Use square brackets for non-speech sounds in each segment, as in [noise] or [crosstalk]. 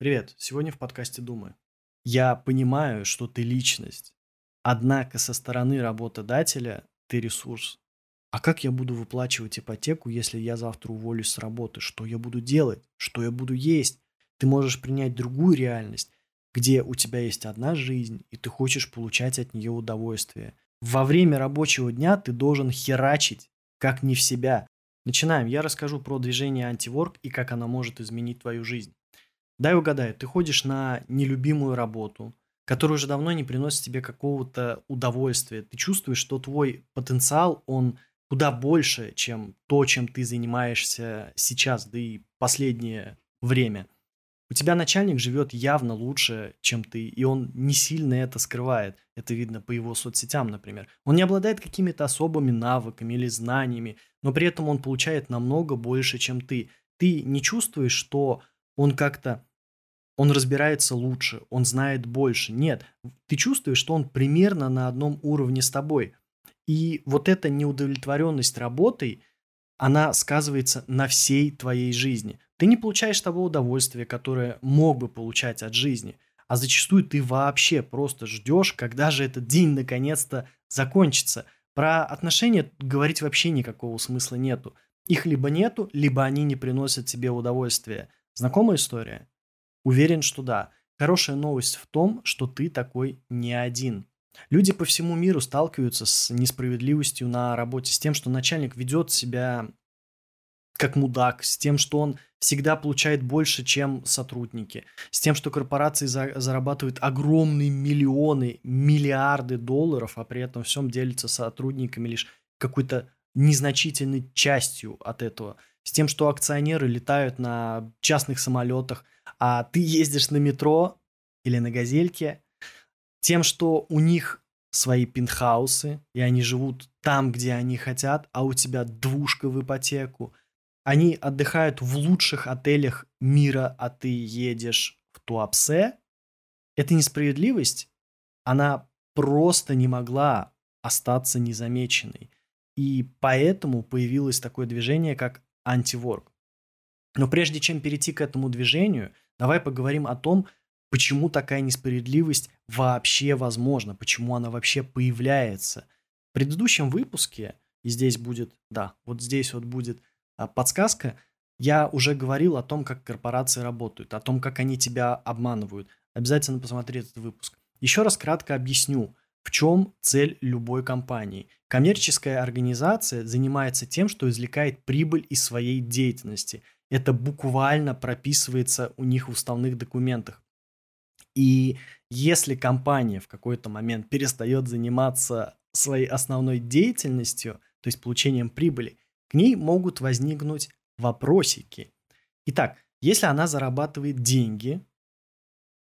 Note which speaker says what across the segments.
Speaker 1: Привет, сегодня в подкасте «Думы». Я понимаю, что ты личность, однако со стороны работодателя ты ресурс. А как я буду выплачивать ипотеку, если я завтра уволюсь с работы? Что я буду делать? Что я буду есть? Ты можешь принять другую реальность, где у тебя есть одна жизнь, и ты хочешь получать от нее удовольствие. Во время рабочего дня ты должен херачить, как не в себя. Начинаем. Я расскажу про движение антиворк и как оно может изменить твою жизнь. Дай угадаю, ты ходишь на нелюбимую работу, которая уже давно не приносит тебе какого-то удовольствия. Ты чувствуешь, что твой потенциал, он куда больше, чем то, чем ты занимаешься сейчас, да и последнее время. У тебя начальник живет явно лучше, чем ты, и он не сильно это скрывает. Это видно по его соцсетям, например. Он не обладает какими-то особыми навыками или знаниями, но при этом он получает намного больше, чем ты. Ты не чувствуешь, что он как-то он разбирается лучше, он знает больше. Нет, ты чувствуешь, что он примерно на одном уровне с тобой. И вот эта неудовлетворенность работой, она сказывается на всей твоей жизни. Ты не получаешь того удовольствия, которое мог бы получать от жизни. А зачастую ты вообще просто ждешь, когда же этот день наконец-то закончится. Про отношения говорить вообще никакого смысла нету. Их либо нету, либо они не приносят тебе удовольствия. Знакомая история? Уверен, что да. Хорошая новость в том, что ты такой не один. Люди по всему миру сталкиваются с несправедливостью на работе, с тем, что начальник ведет себя как мудак, с тем, что он всегда получает больше, чем сотрудники, с тем, что корпорации за, зарабатывают огромные миллионы, миллиарды долларов, а при этом всем делятся сотрудниками лишь какой-то незначительной частью от этого, с тем, что акционеры летают на частных самолетах, а ты ездишь на метро или на газельке, тем, что у них свои пентхаусы, и они живут там, где они хотят, а у тебя двушка в ипотеку. Они отдыхают в лучших отелях мира, а ты едешь в Туапсе. Эта несправедливость, она просто не могла остаться незамеченной. И поэтому появилось такое движение, как антиворк. Но прежде чем перейти к этому движению, давай поговорим о том, почему такая несправедливость вообще возможна, почему она вообще появляется. В предыдущем выпуске, и здесь будет, да, вот здесь вот будет а, подсказка, я уже говорил о том, как корпорации работают, о том, как они тебя обманывают. Обязательно посмотри этот выпуск. Еще раз кратко объясню, в чем цель любой компании. Коммерческая организация занимается тем, что извлекает прибыль из своей деятельности – это буквально прописывается у них в уставных документах. И если компания в какой-то момент перестает заниматься своей основной деятельностью, то есть получением прибыли, к ней могут возникнуть вопросики. Итак, если она зарабатывает деньги,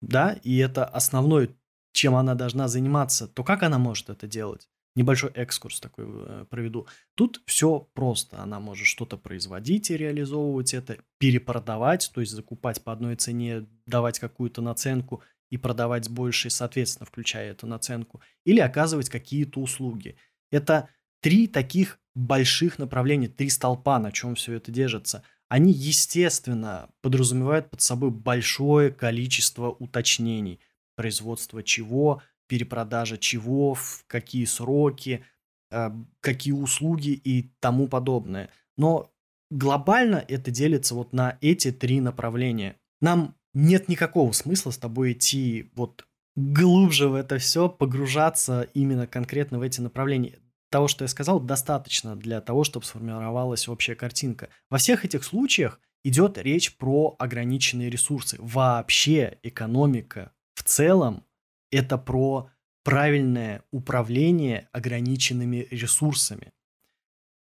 Speaker 1: да, и это основное, чем она должна заниматься, то как она может это делать? Небольшой экскурс такой э, проведу. Тут все просто. Она может что-то производить и реализовывать это, перепродавать, то есть закупать по одной цене, давать какую-то наценку и продавать с большей, соответственно, включая эту наценку, или оказывать какие-то услуги. Это три таких больших направления, три столпа, на чем все это держится. Они, естественно, подразумевают под собой большое количество уточнений. Производство чего, перепродажа чего, в какие сроки, э, какие услуги и тому подобное. Но глобально это делится вот на эти три направления. Нам нет никакого смысла с тобой идти вот глубже в это все, погружаться именно конкретно в эти направления. Того, что я сказал, достаточно для того, чтобы сформировалась общая картинка. Во всех этих случаях идет речь про ограниченные ресурсы. Вообще экономика в целом это про правильное управление ограниченными ресурсами.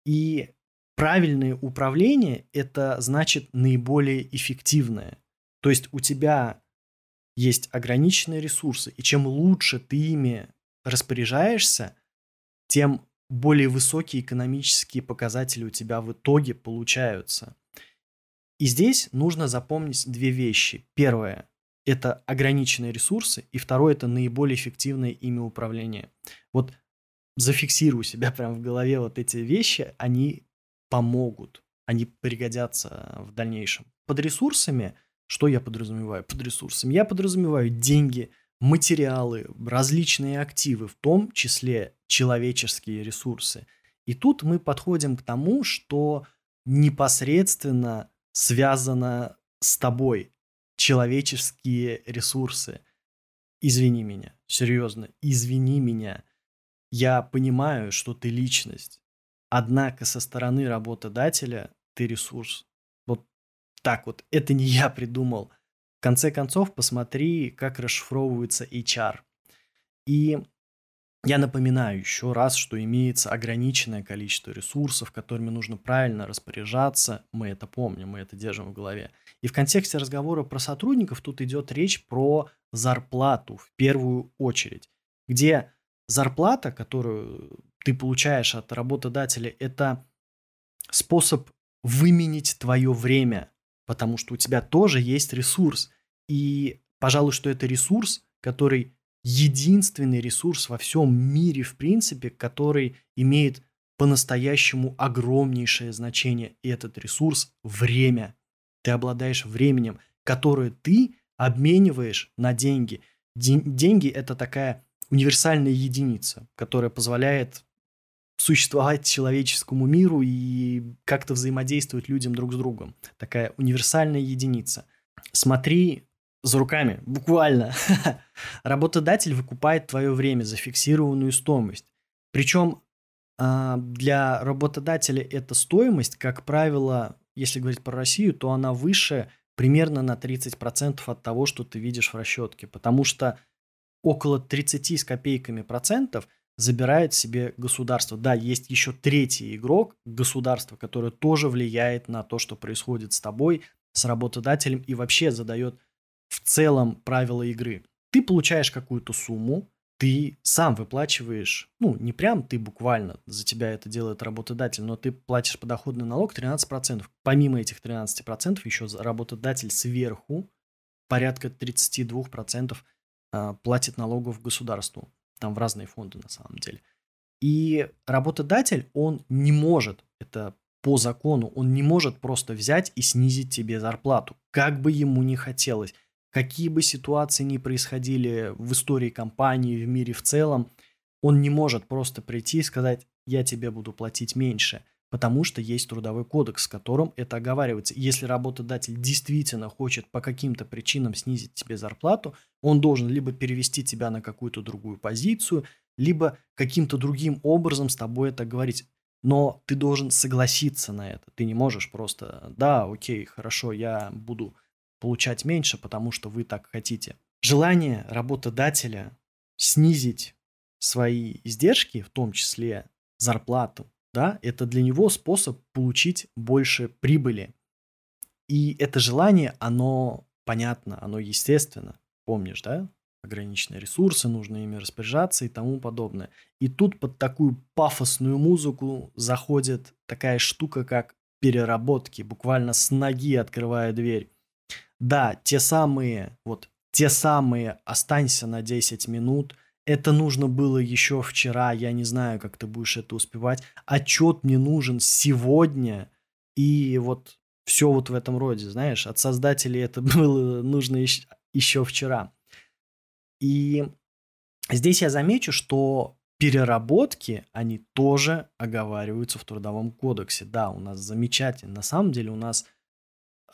Speaker 1: И правильное управление – это значит наиболее эффективное. То есть у тебя есть ограниченные ресурсы, и чем лучше ты ими распоряжаешься, тем более высокие экономические показатели у тебя в итоге получаются. И здесь нужно запомнить две вещи. Первое это ограниченные ресурсы, и второе это наиболее эффективное ими управление. Вот зафиксирую себя [laughs] прям в голове вот эти вещи, они помогут, они пригодятся в дальнейшем. Под ресурсами Что я подразумеваю под ресурсами? Я подразумеваю деньги, материалы, различные активы, в том числе человеческие ресурсы. И тут мы подходим к тому, что непосредственно связано с тобой человеческие ресурсы. Извини меня, серьезно, извини меня. Я понимаю, что ты личность. Однако со стороны работодателя ты ресурс. Вот так вот. Это не я придумал. В конце концов, посмотри, как расшифровывается HR. И я напоминаю еще раз, что имеется ограниченное количество ресурсов, которыми нужно правильно распоряжаться. Мы это помним, мы это держим в голове. И в контексте разговора про сотрудников тут идет речь про зарплату в первую очередь, где зарплата, которую ты получаешь от работодателя, это способ выменить твое время, потому что у тебя тоже есть ресурс. И, пожалуй, что это ресурс, который единственный ресурс во всем мире, в принципе, который имеет по-настоящему огромнейшее значение. И этот ресурс – время. Ты обладаешь временем, которое ты обмениваешь на деньги. Ден- деньги – это такая универсальная единица, которая позволяет существовать человеческому миру и как-то взаимодействовать людям друг с другом. Такая универсальная единица. Смотри за руками, буквально. [laughs] Работодатель выкупает твое время за фиксированную стоимость. Причем а, для работодателя эта стоимость, как правило, если говорить про Россию, то она выше примерно на 30% от того, что ты видишь в расчетке. Потому что около 30 с копейками процентов забирает себе государство. Да, есть еще третий игрок, государство, которое тоже влияет на то, что происходит с тобой, с работодателем и вообще задает в целом правила игры. Ты получаешь какую-то сумму, ты сам выплачиваешь, ну, не прям ты буквально, за тебя это делает работодатель, но ты платишь подоходный налог 13%. Помимо этих 13% еще работодатель сверху порядка 32% а, платит налогов государству. Там в разные фонды на самом деле. И работодатель, он не может, это по закону, он не может просто взять и снизить тебе зарплату, как бы ему ни хотелось какие бы ситуации ни происходили в истории компании, в мире в целом, он не может просто прийти и сказать, я тебе буду платить меньше, потому что есть трудовой кодекс, в котором это оговаривается. Если работодатель действительно хочет по каким-то причинам снизить тебе зарплату, он должен либо перевести тебя на какую-то другую позицию, либо каким-то другим образом с тобой это говорить. Но ты должен согласиться на это. Ты не можешь просто, да, окей, хорошо, я буду получать меньше, потому что вы так хотите. Желание работодателя снизить свои издержки, в том числе зарплату, да, это для него способ получить больше прибыли. И это желание, оно понятно, оно естественно. Помнишь, да? Ограниченные ресурсы, нужно ими распоряжаться и тому подобное. И тут под такую пафосную музыку заходит такая штука, как переработки, буквально с ноги открывая дверь. Да, те самые, вот, те самые «останься на 10 минут», это нужно было еще вчера, я не знаю, как ты будешь это успевать. Отчет мне нужен сегодня, и вот все вот в этом роде, знаешь, от создателей это [laughs] было нужно еще, еще вчера. И здесь я замечу, что переработки, они тоже оговариваются в Трудовом кодексе. Да, у нас замечательно. На самом деле у нас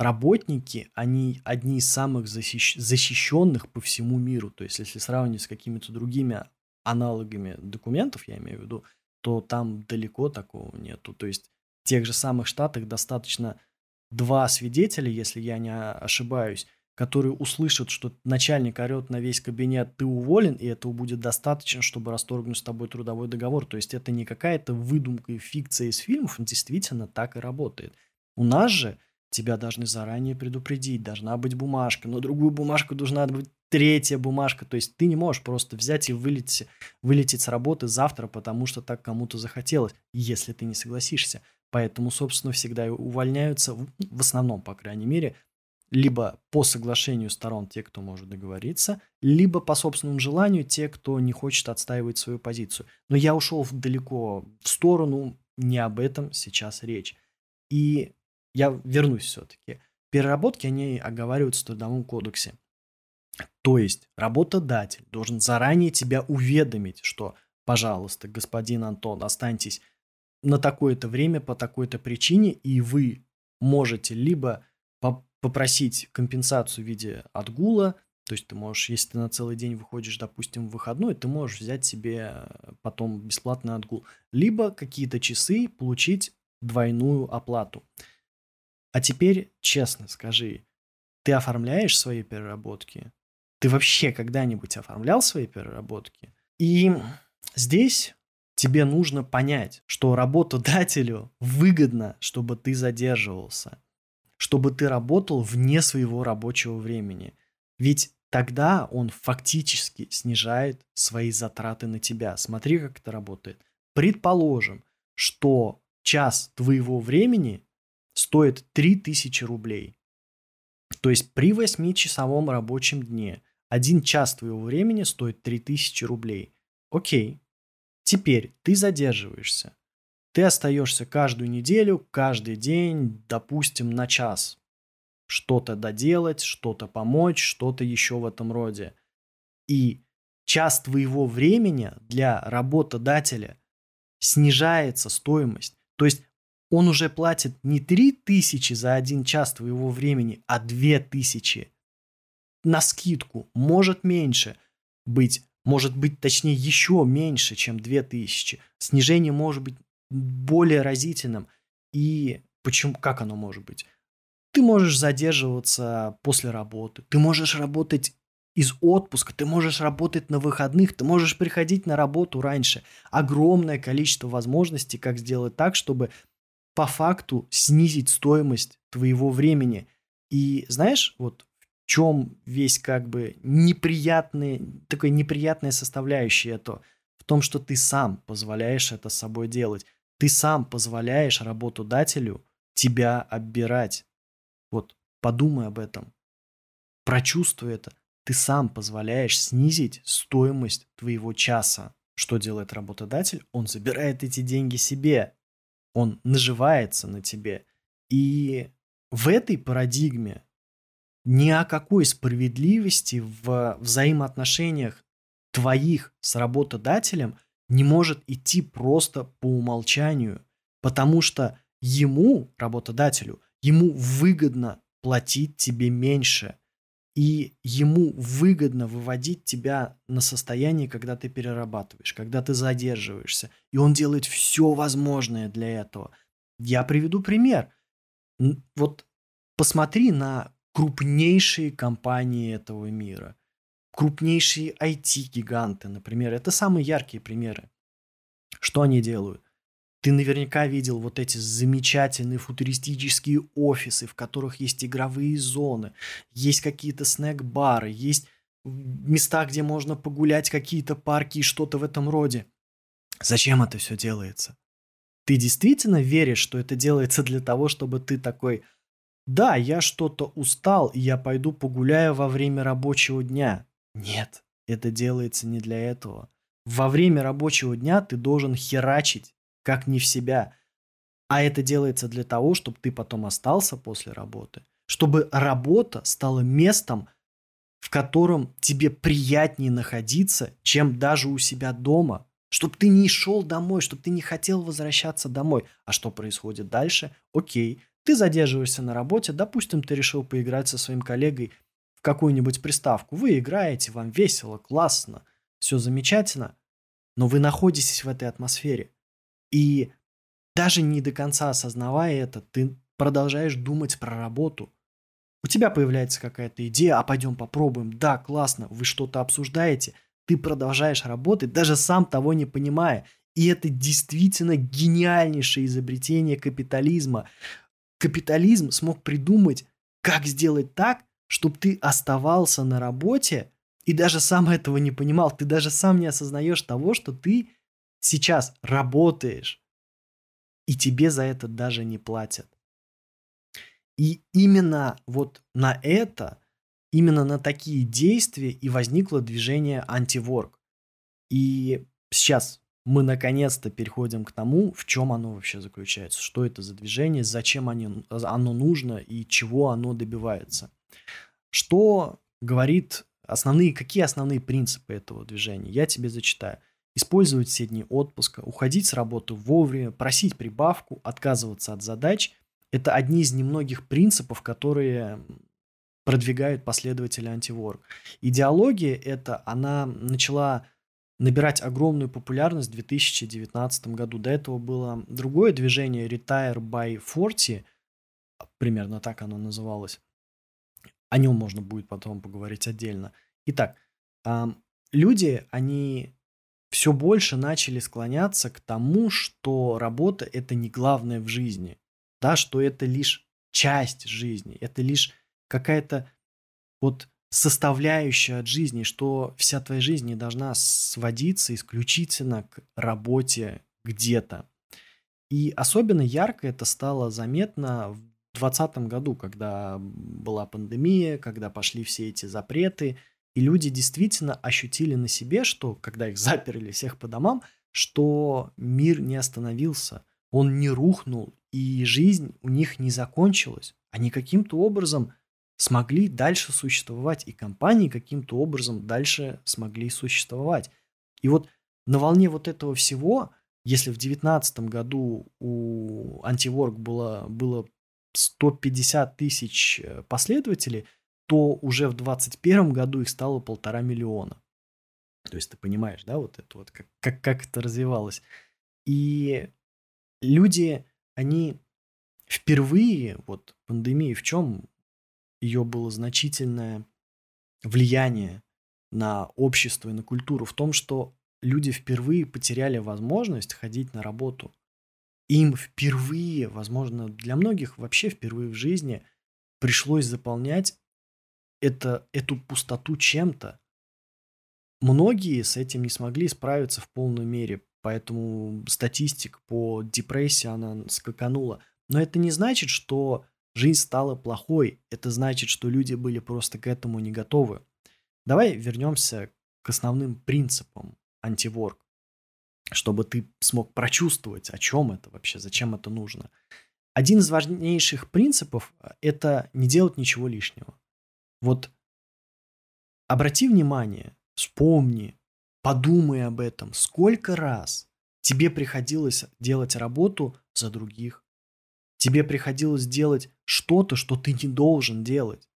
Speaker 1: работники, они одни из самых защищ- защищенных по всему миру. То есть, если сравнивать с какими-то другими аналогами документов, я имею в виду, то там далеко такого нету. То есть, в тех же самых штатах достаточно два свидетеля, если я не ошибаюсь, которые услышат, что начальник орет на весь кабинет, ты уволен, и этого будет достаточно, чтобы расторгнуть с тобой трудовой договор. То есть это не какая-то выдумка и фикция из фильмов, действительно так и работает. У нас же тебя должны заранее предупредить, должна быть бумажка, но другую бумажку должна быть третья бумажка, то есть ты не можешь просто взять и вылететь, вылететь с работы завтра, потому что так кому-то захотелось, если ты не согласишься. Поэтому, собственно, всегда увольняются, в основном, по крайней мере, либо по соглашению сторон те, кто может договориться, либо по собственному желанию те, кто не хочет отстаивать свою позицию. Но я ушел далеко в сторону, не об этом сейчас речь. И я вернусь все-таки. Переработки, они оговариваются в Трудовом кодексе. То есть работодатель должен заранее тебя уведомить, что, пожалуйста, господин Антон, останьтесь на такое-то время по такой-то причине, и вы можете либо попросить компенсацию в виде отгула, то есть ты можешь, если ты на целый день выходишь, допустим, в выходной, ты можешь взять себе потом бесплатный отгул. Либо какие-то часы получить двойную оплату. А теперь честно скажи, ты оформляешь свои переработки? Ты вообще когда-нибудь оформлял свои переработки? И здесь тебе нужно понять, что работодателю выгодно, чтобы ты задерживался, чтобы ты работал вне своего рабочего времени. Ведь тогда он фактически снижает свои затраты на тебя. Смотри, как это работает. Предположим, что час твоего времени стоит 3000 рублей. То есть при 8-часовом рабочем дне один час твоего времени стоит 3000 рублей. Окей. Теперь ты задерживаешься. Ты остаешься каждую неделю, каждый день, допустим, на час. Что-то доделать, что-то помочь, что-то еще в этом роде. И час твоего времени для работодателя снижается стоимость. То есть он уже платит не 3000 за один час твоего времени, а 2000 на скидку, может меньше быть, может быть точнее еще меньше, чем 2000. Снижение может быть более разительным. И почему, как оно может быть? Ты можешь задерживаться после работы, ты можешь работать из отпуска, ты можешь работать на выходных, ты можешь приходить на работу раньше. Огромное количество возможностей, как сделать так, чтобы по факту снизить стоимость твоего времени. И знаешь, вот чем весь как бы неприятный, такой неприятная составляющая это? В том, что ты сам позволяешь это с собой делать. Ты сам позволяешь работодателю тебя оббирать. Вот подумай об этом. Прочувствуй это. Ты сам позволяешь снизить стоимость твоего часа. Что делает работодатель? Он забирает эти деньги себе. Он наживается на тебе. И в этой парадигме ни о какой справедливости в взаимоотношениях твоих с работодателем не может идти просто по умолчанию, потому что ему, работодателю, ему выгодно платить тебе меньше, и ему выгодно выводить тебя на состояние, когда ты перерабатываешь, когда ты задерживаешься, и он делает все возможное для этого. Я приведу пример. Вот посмотри на крупнейшие компании этого мира, крупнейшие IT-гиганты, например. Это самые яркие примеры. Что они делают? Ты наверняка видел вот эти замечательные футуристические офисы, в которых есть игровые зоны, есть какие-то снэк-бары, есть места, где можно погулять, какие-то парки и что-то в этом роде. Зачем это все делается? Ты действительно веришь, что это делается для того, чтобы ты такой – да, я что-то устал, и я пойду погуляю во время рабочего дня. Нет, это делается не для этого. Во время рабочего дня ты должен херачить, как не в себя. А это делается для того, чтобы ты потом остался после работы. Чтобы работа стала местом, в котором тебе приятнее находиться, чем даже у себя дома. Чтобы ты не шел домой, чтобы ты не хотел возвращаться домой. А что происходит дальше? Окей, ты задерживаешься на работе, допустим, ты решил поиграть со своим коллегой в какую-нибудь приставку. Вы играете, вам весело, классно, все замечательно, но вы находитесь в этой атмосфере. И даже не до конца осознавая это, ты продолжаешь думать про работу. У тебя появляется какая-то идея, а пойдем попробуем. Да, классно, вы что-то обсуждаете. Ты продолжаешь работать, даже сам того не понимая. И это действительно гениальнейшее изобретение капитализма капитализм смог придумать, как сделать так, чтобы ты оставался на работе и даже сам этого не понимал. Ты даже сам не осознаешь того, что ты сейчас работаешь, и тебе за это даже не платят. И именно вот на это, именно на такие действия и возникло движение антиворк. И сейчас мы наконец-то переходим к тому, в чем оно вообще заключается, что это за движение, зачем оно, нужно и чего оно добивается. Что говорит основные, какие основные принципы этого движения? Я тебе зачитаю. Использовать все дни отпуска, уходить с работы вовремя, просить прибавку, отказываться от задач – это одни из немногих принципов, которые продвигают последователи антиворк. Идеология эта, она начала набирать огромную популярность в 2019 году. До этого было другое движение Retire by 40, примерно так оно называлось. О нем можно будет потом поговорить отдельно. Итак, люди, они все больше начали склоняться к тому, что работа – это не главное в жизни, да, что это лишь часть жизни, это лишь какая-то вот составляющая от жизни, что вся твоя жизнь не должна сводиться исключительно к работе где-то. И особенно ярко это стало заметно в 2020 году, когда была пандемия, когда пошли все эти запреты, и люди действительно ощутили на себе, что когда их заперли всех по домам, что мир не остановился, он не рухнул, и жизнь у них не закончилась. Они каким-то образом смогли дальше существовать, и компании каким-то образом дальше смогли существовать. И вот на волне вот этого всего, если в 2019 году у Антиворк было, было 150 тысяч э, последователей, то уже в 2021 году их стало полтора миллиона. То есть ты понимаешь, да, вот это вот, как, как, как это развивалось. И люди, они впервые, вот пандемия в чем ее было значительное влияние на общество и на культуру в том, что люди впервые потеряли возможность ходить на работу. Им впервые, возможно, для многих вообще впервые в жизни пришлось заполнять это, эту пустоту чем-то. Многие с этим не смогли справиться в полной мере, поэтому статистика по депрессии, она скаканула. Но это не значит, что жизнь стала плохой, это значит, что люди были просто к этому не готовы. Давай вернемся к основным принципам антиворк, чтобы ты смог прочувствовать, о чем это вообще, зачем это нужно. Один из важнейших принципов – это не делать ничего лишнего. Вот обрати внимание, вспомни, подумай об этом, сколько раз тебе приходилось делать работу за других, Тебе приходилось делать что-то, что ты не должен делать.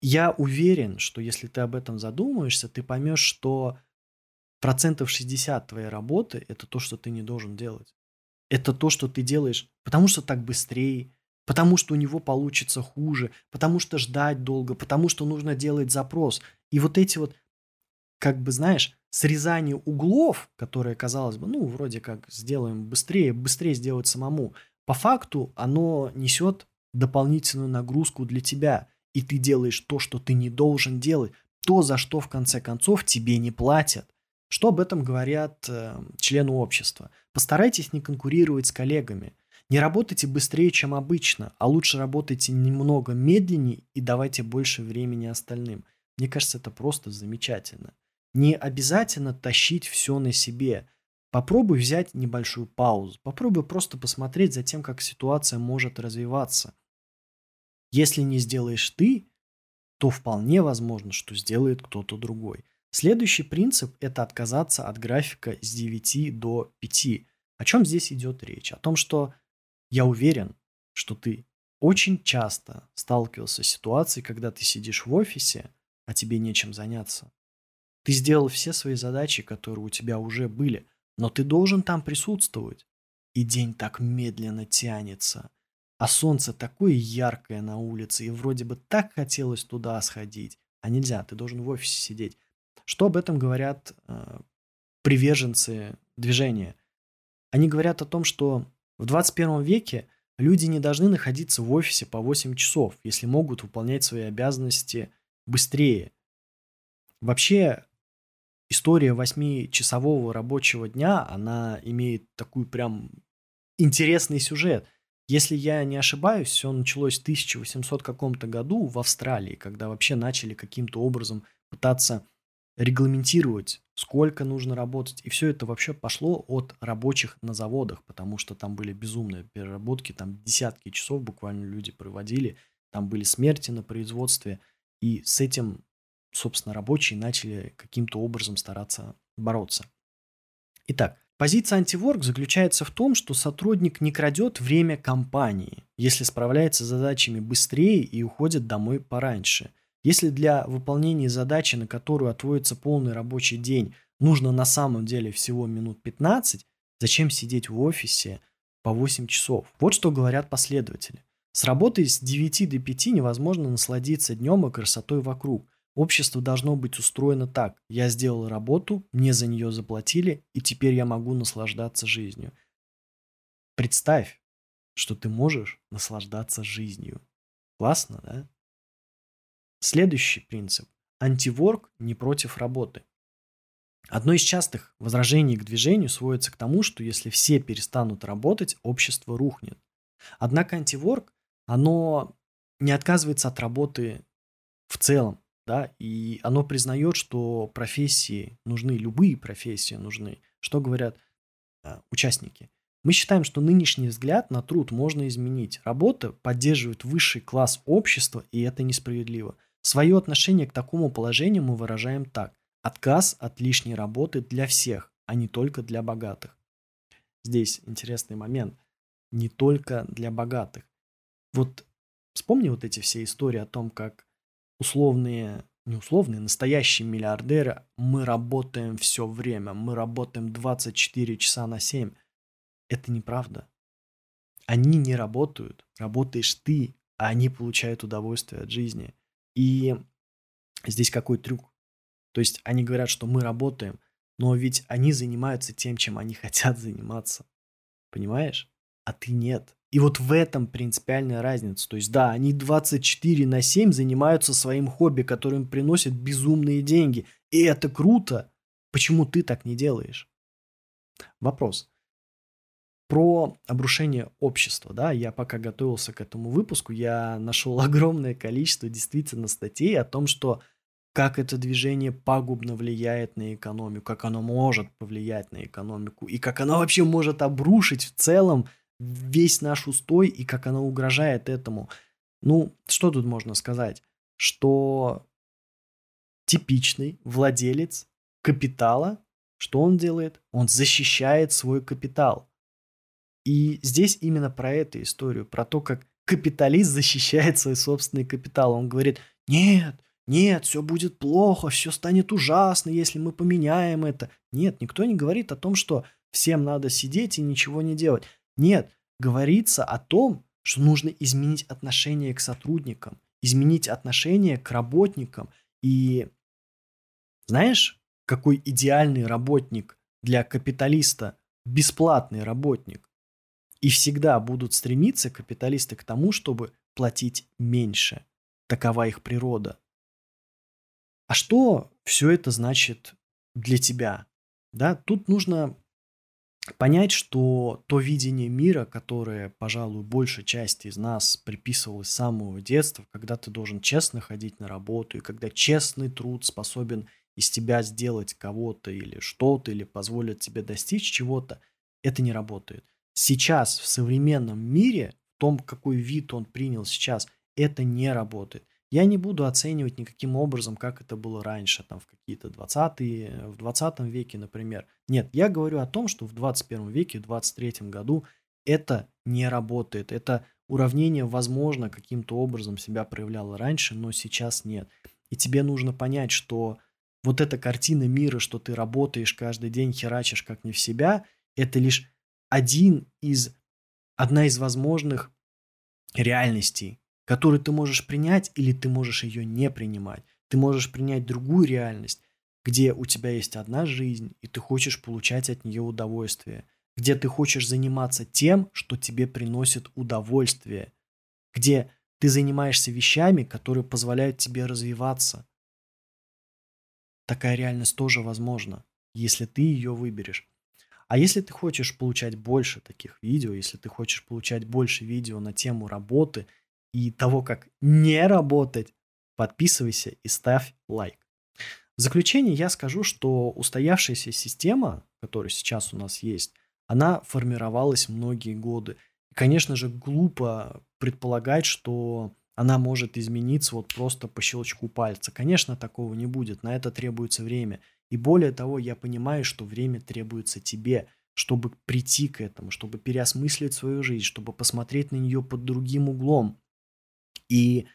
Speaker 1: Я уверен, что если ты об этом задумаешься, ты поймешь, что процентов 60 твоей работы – это то, что ты не должен делать. Это то, что ты делаешь, потому что так быстрее, потому что у него получится хуже, потому что ждать долго, потому что нужно делать запрос. И вот эти вот, как бы, знаешь, срезание углов, которые, казалось бы, ну, вроде как сделаем быстрее, быстрее сделать самому – по факту оно несет дополнительную нагрузку для тебя, и ты делаешь то, что ты не должен делать, то, за что в конце концов тебе не платят. Что об этом говорят э, члены общества? Постарайтесь не конкурировать с коллегами. Не работайте быстрее, чем обычно, а лучше работайте немного медленнее и давайте больше времени остальным. Мне кажется, это просто замечательно. Не обязательно тащить все на себе. Попробуй взять небольшую паузу. Попробуй просто посмотреть за тем, как ситуация может развиваться. Если не сделаешь ты, то вполне возможно, что сделает кто-то другой. Следующий принцип – это отказаться от графика с 9 до 5. О чем здесь идет речь? О том, что я уверен, что ты очень часто сталкивался с ситуацией, когда ты сидишь в офисе, а тебе нечем заняться. Ты сделал все свои задачи, которые у тебя уже были – но ты должен там присутствовать. И день так медленно тянется. А солнце такое яркое на улице, и вроде бы так хотелось туда сходить. А нельзя, ты должен в офисе сидеть. Что об этом говорят э, приверженцы движения? Они говорят о том, что в 21 веке люди не должны находиться в офисе по 8 часов, если могут выполнять свои обязанности быстрее. Вообще, история восьмичасового рабочего дня, она имеет такой прям интересный сюжет. Если я не ошибаюсь, все началось в 1800 каком-то году в Австралии, когда вообще начали каким-то образом пытаться регламентировать сколько нужно работать. И все это вообще пошло от рабочих на заводах, потому что там были безумные переработки, там десятки часов буквально люди проводили, там были смерти на производстве, и с этим, собственно, рабочие начали каким-то образом стараться бороться. Итак, позиция антиворк заключается в том, что сотрудник не крадет время компании, если справляется с задачами быстрее и уходит домой пораньше – если для выполнения задачи, на которую отводится полный рабочий день, нужно на самом деле всего минут 15, зачем сидеть в офисе по 8 часов? Вот что говорят последователи. С работой с 9 до 5 невозможно насладиться днем и красотой вокруг. Общество должно быть устроено так. Я сделал работу, мне за нее заплатили, и теперь я могу наслаждаться жизнью. Представь, что ты можешь наслаждаться жизнью. Классно, да? Следующий принцип. Антиворк не против работы. Одно из частых возражений к движению сводится к тому, что если все перестанут работать, общество рухнет. Однако антиворк, оно не отказывается от работы в целом, да, и оно признает, что профессии нужны, любые профессии нужны. Что говорят э, участники? Мы считаем, что нынешний взгляд на труд можно изменить. Работа поддерживает высший класс общества, и это несправедливо. Свое отношение к такому положению мы выражаем так. Отказ от лишней работы для всех, а не только для богатых. Здесь интересный момент. Не только для богатых. Вот вспомни вот эти все истории о том, как условные, не условные, настоящие миллиардеры, мы работаем все время, мы работаем 24 часа на 7. Это неправда. Они не работают, работаешь ты, а они получают удовольствие от жизни – и здесь какой трюк? То есть они говорят, что мы работаем, но ведь они занимаются тем, чем они [laughs] хотят заниматься. Понимаешь? А ты нет. И вот в этом принципиальная разница. То есть да, они 24 на 7 занимаются своим хобби, которым приносят безумные деньги. И это круто. Почему ты так не делаешь? Вопрос про обрушение общества, да, я пока готовился к этому выпуску, я нашел [laughs] огромное количество действительно статей о том, что как это движение пагубно влияет на экономику, как оно может повлиять на экономику, и как оно вообще может обрушить в целом весь наш устой, и как оно угрожает этому. Ну, что тут можно сказать? Что типичный владелец капитала, что он делает? Он защищает свой капитал. И здесь именно про эту историю, про то, как капиталист защищает свой собственный капитал. Он говорит, нет, нет, все будет плохо, все станет ужасно, если мы поменяем это. Нет, никто не говорит о том, что всем надо сидеть и ничего не делать. Нет, говорится о том, что нужно изменить отношение к сотрудникам, изменить отношение к работникам. И знаешь, какой идеальный работник для капиталиста, бесплатный работник? И всегда будут стремиться капиталисты к тому, чтобы платить меньше. Такова их природа. А что все это значит для тебя? Да, тут нужно понять, что то видение мира, которое, пожалуй, большая часть из нас приписывалось с самого детства, когда ты должен честно ходить на работу, и когда честный труд способен из тебя сделать кого-то или что-то, или позволит тебе достичь чего-то, это не работает сейчас в современном мире, в том, какой вид он принял сейчас, это не работает. Я не буду оценивать никаким образом, как это было раньше, там в какие-то 20-е, в 20 веке, например. Нет, я говорю о том, что в 21 веке, в 23 году это не работает. Это уравнение, возможно, каким-то образом себя проявляло раньше, но сейчас нет. И тебе нужно понять, что вот эта картина мира, что ты работаешь каждый день, херачишь как не в себя, это лишь один из, одна из возможных реальностей, которую ты можешь принять или ты можешь ее не принимать. Ты можешь принять другую реальность, где у тебя есть одна жизнь, и ты хочешь получать от нее удовольствие, где ты хочешь заниматься тем, что тебе приносит удовольствие, где ты занимаешься вещами, которые позволяют тебе развиваться. Такая реальность тоже возможна, если ты ее выберешь. А если ты хочешь получать больше таких видео, если ты хочешь получать больше видео на тему работы и того, как не работать, подписывайся и ставь лайк. В заключение я скажу, что устоявшаяся система, которая сейчас у нас есть, она формировалась многие годы. И, конечно же, глупо предполагать, что она может измениться вот просто по щелчку пальца. Конечно, такого не будет, на это требуется время. И более того, я понимаю, что время требуется тебе, чтобы прийти к этому, чтобы переосмыслить свою жизнь, чтобы посмотреть на нее под другим углом. И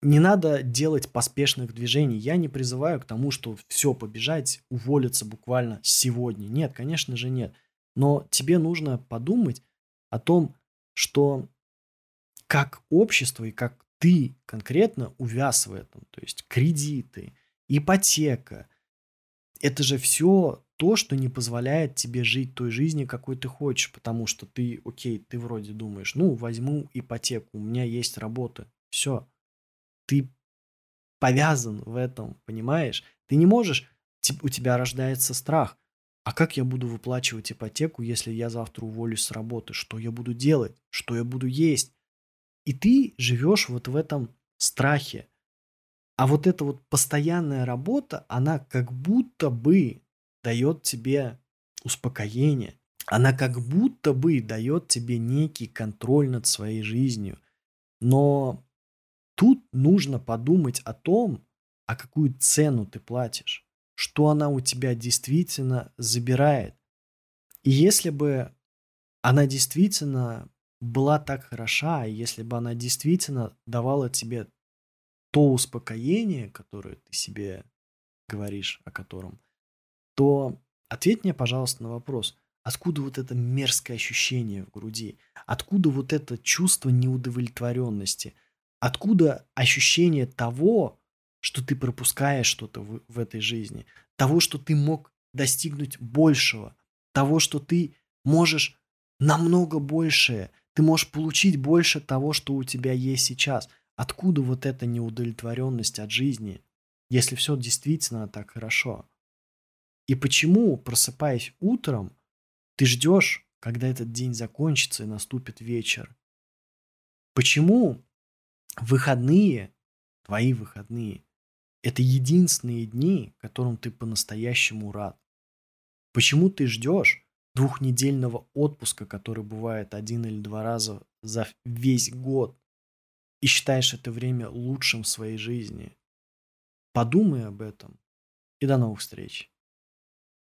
Speaker 1: не надо делать поспешных движений. Я не призываю к тому, что все побежать, уволиться буквально сегодня. Нет, конечно же нет. Но тебе нужно подумать о том, что как общество и как ты конкретно увяз в этом. То есть кредиты, ипотека. Это же все то, что не позволяет тебе жить той жизнью, какой ты хочешь. Потому что ты, окей, ты вроде думаешь, ну, возьму ипотеку, у меня есть работа. Все. Ты повязан в этом, понимаешь? Ты не можешь, у тебя рождается страх. А как я буду выплачивать ипотеку, если я завтра уволюсь с работы? Что я буду делать? Что я буду есть? И ты живешь вот в этом страхе. А вот эта вот постоянная работа, она как будто бы дает тебе успокоение. Она как будто бы дает тебе некий контроль над своей жизнью. Но тут нужно подумать о том, а какую цену ты платишь, что она у тебя действительно забирает. И если бы она действительно была так хороша, и если бы она действительно давала тебе то успокоение, которое ты себе говоришь о котором, то ответь мне, пожалуйста, на вопрос, откуда вот это мерзкое ощущение в груди, откуда вот это чувство неудовлетворенности, откуда ощущение того, что ты пропускаешь что-то в, в этой жизни, того, что ты мог достигнуть большего, того, что ты можешь намного большее, ты можешь получить больше того, что у тебя есть сейчас. Откуда вот эта неудовлетворенность от жизни, если все действительно так хорошо? И почему, просыпаясь утром, ты ждешь, когда этот день закончится и наступит вечер? Почему выходные, твои выходные, это единственные дни, которым ты по-настоящему рад? Почему ты ждешь, двухнедельного отпуска, который бывает один или два раза за весь год, и считаешь это время лучшим в своей жизни, подумай об этом. И до новых встреч.